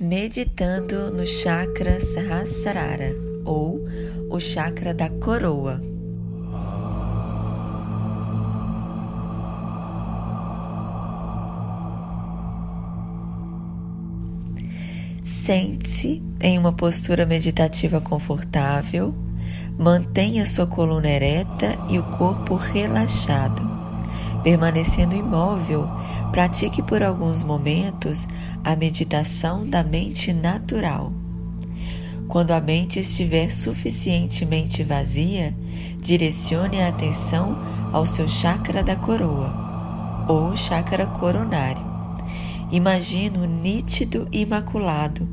meditando no chakra Sahasrara ou o chakra da coroa. Sente-se em uma postura meditativa confortável, mantenha sua coluna ereta e o corpo relaxado. Permanecendo imóvel, pratique por alguns momentos a meditação da mente natural. Quando a mente estiver suficientemente vazia, direcione a atenção ao seu chakra da coroa, ou chakra coronário. Imagino nítido e imaculado,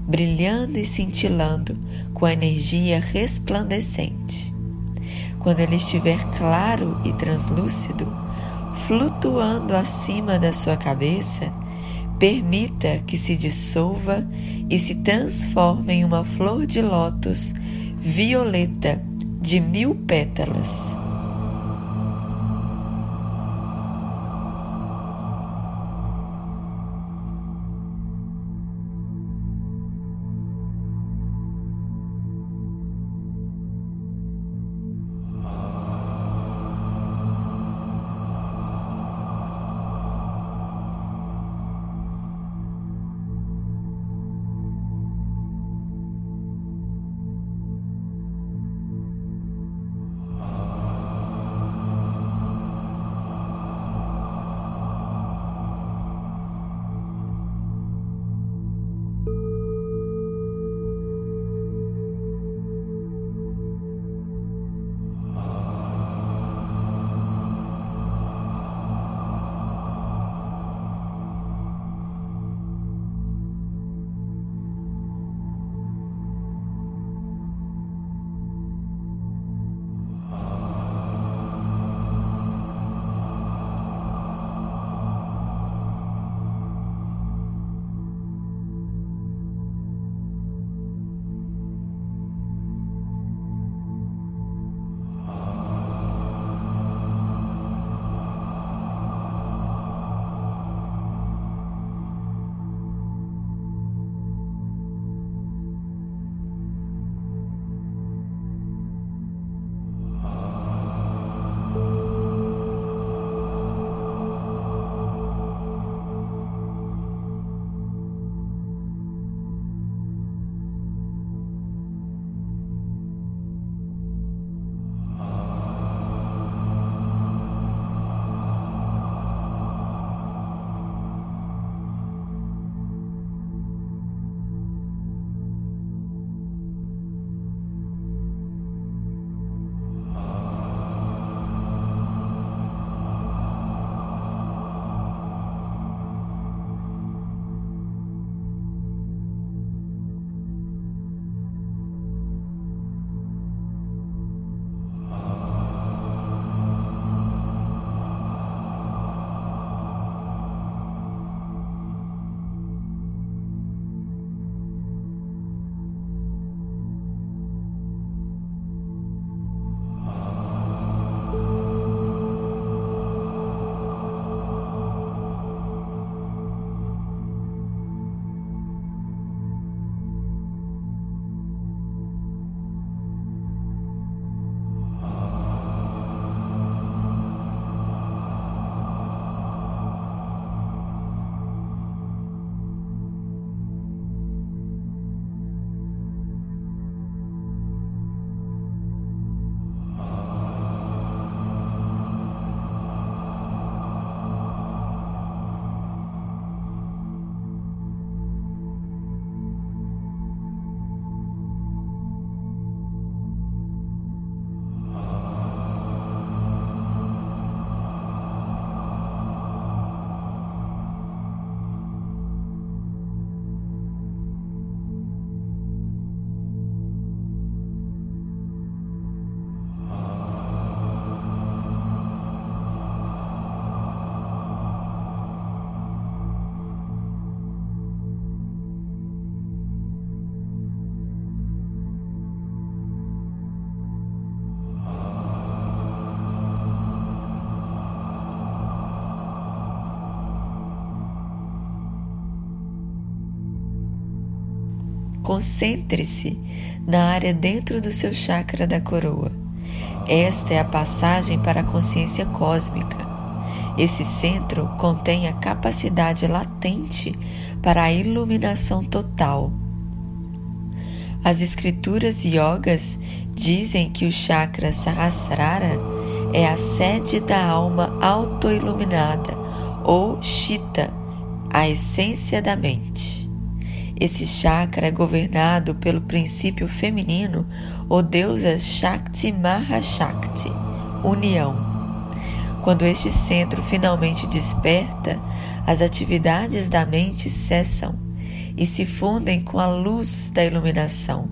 brilhando e cintilando com a energia resplandecente. Quando ele estiver claro e translúcido, flutuando acima da sua cabeça, permita que se dissolva e se transforme em uma flor de lótus violeta de mil pétalas. Concentre-se na área dentro do seu chakra da coroa. Esta é a passagem para a consciência cósmica. Esse centro contém a capacidade latente para a iluminação total. As escrituras yogas dizem que o chakra Sahasrara é a sede da alma autoiluminada ou Chitta, a essência da mente. Esse chakra é governado pelo princípio feminino ou deusa Shakti Mahashakti, união. Quando este centro finalmente desperta, as atividades da mente cessam e se fundem com a luz da iluminação.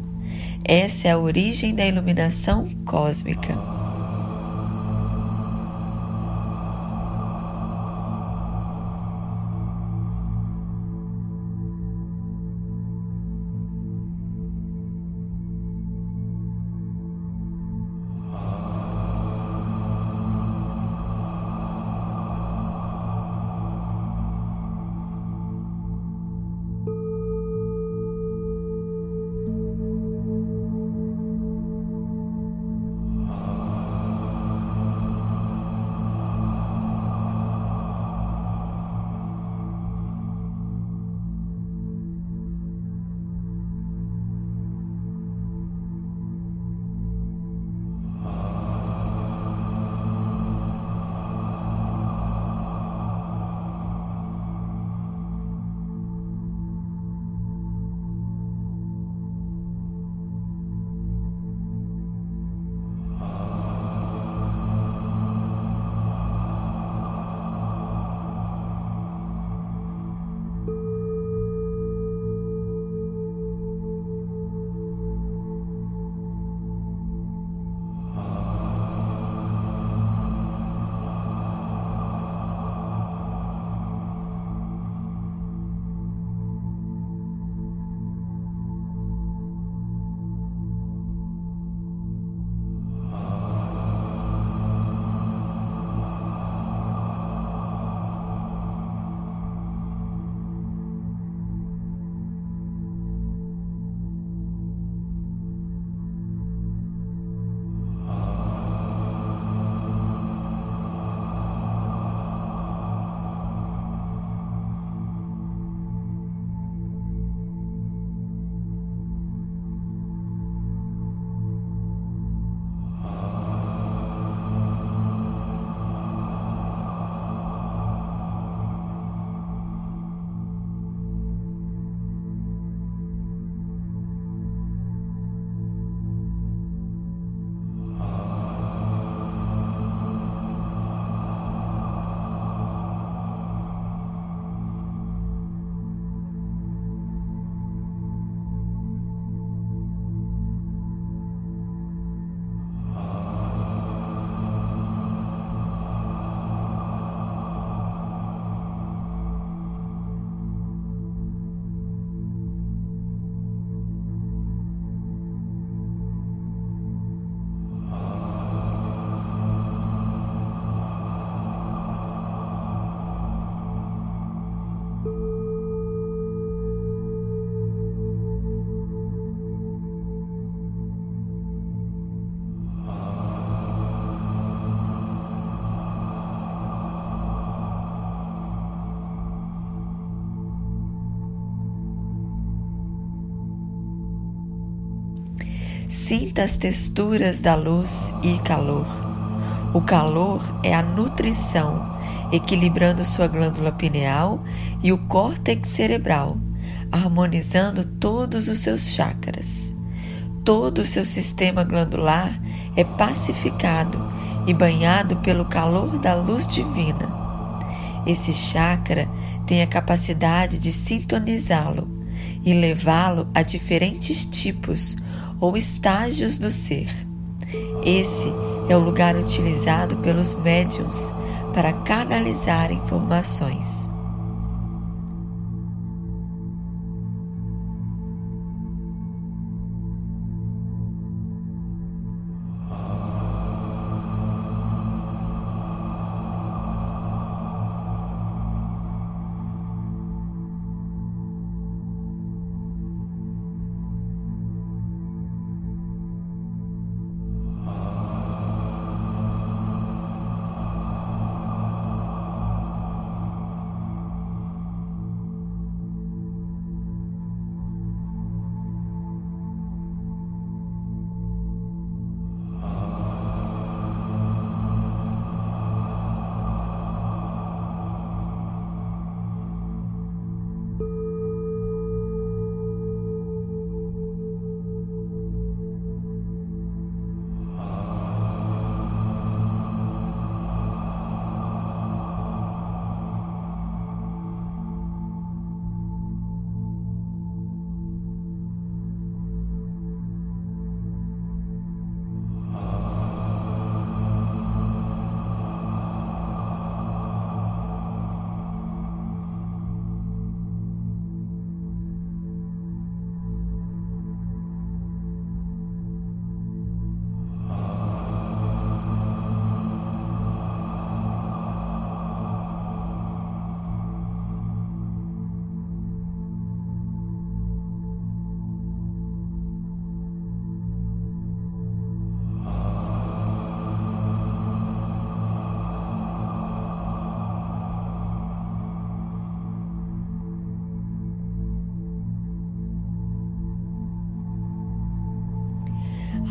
Essa é a origem da iluminação cósmica. Sinta as texturas da luz e calor. O calor é a nutrição, equilibrando sua glândula pineal e o córtex cerebral, harmonizando todos os seus chakras. Todo o seu sistema glandular é pacificado e banhado pelo calor da luz divina. Esse chakra tem a capacidade de sintonizá-lo e levá-lo a diferentes tipos ou estágios do ser. Esse é o lugar utilizado pelos médiums para canalizar informações.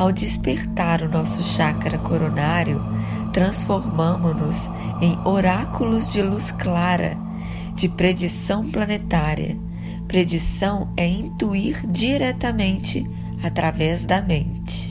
Ao despertar o nosso chakra coronário, transformamos-nos em oráculos de luz clara, de predição planetária. Predição é intuir diretamente através da mente.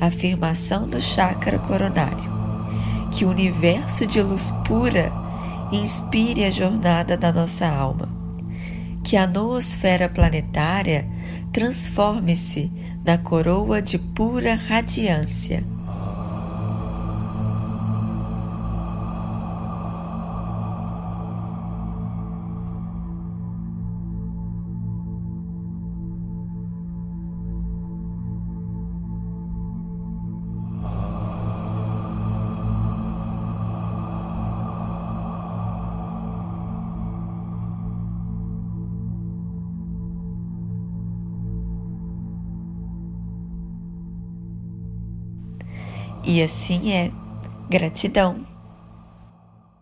Afirmação do chakra coronário. Que o universo de luz pura inspire a jornada da nossa alma. Que a noosfera planetária transforme-se na coroa de pura radiância E assim é. Gratidão.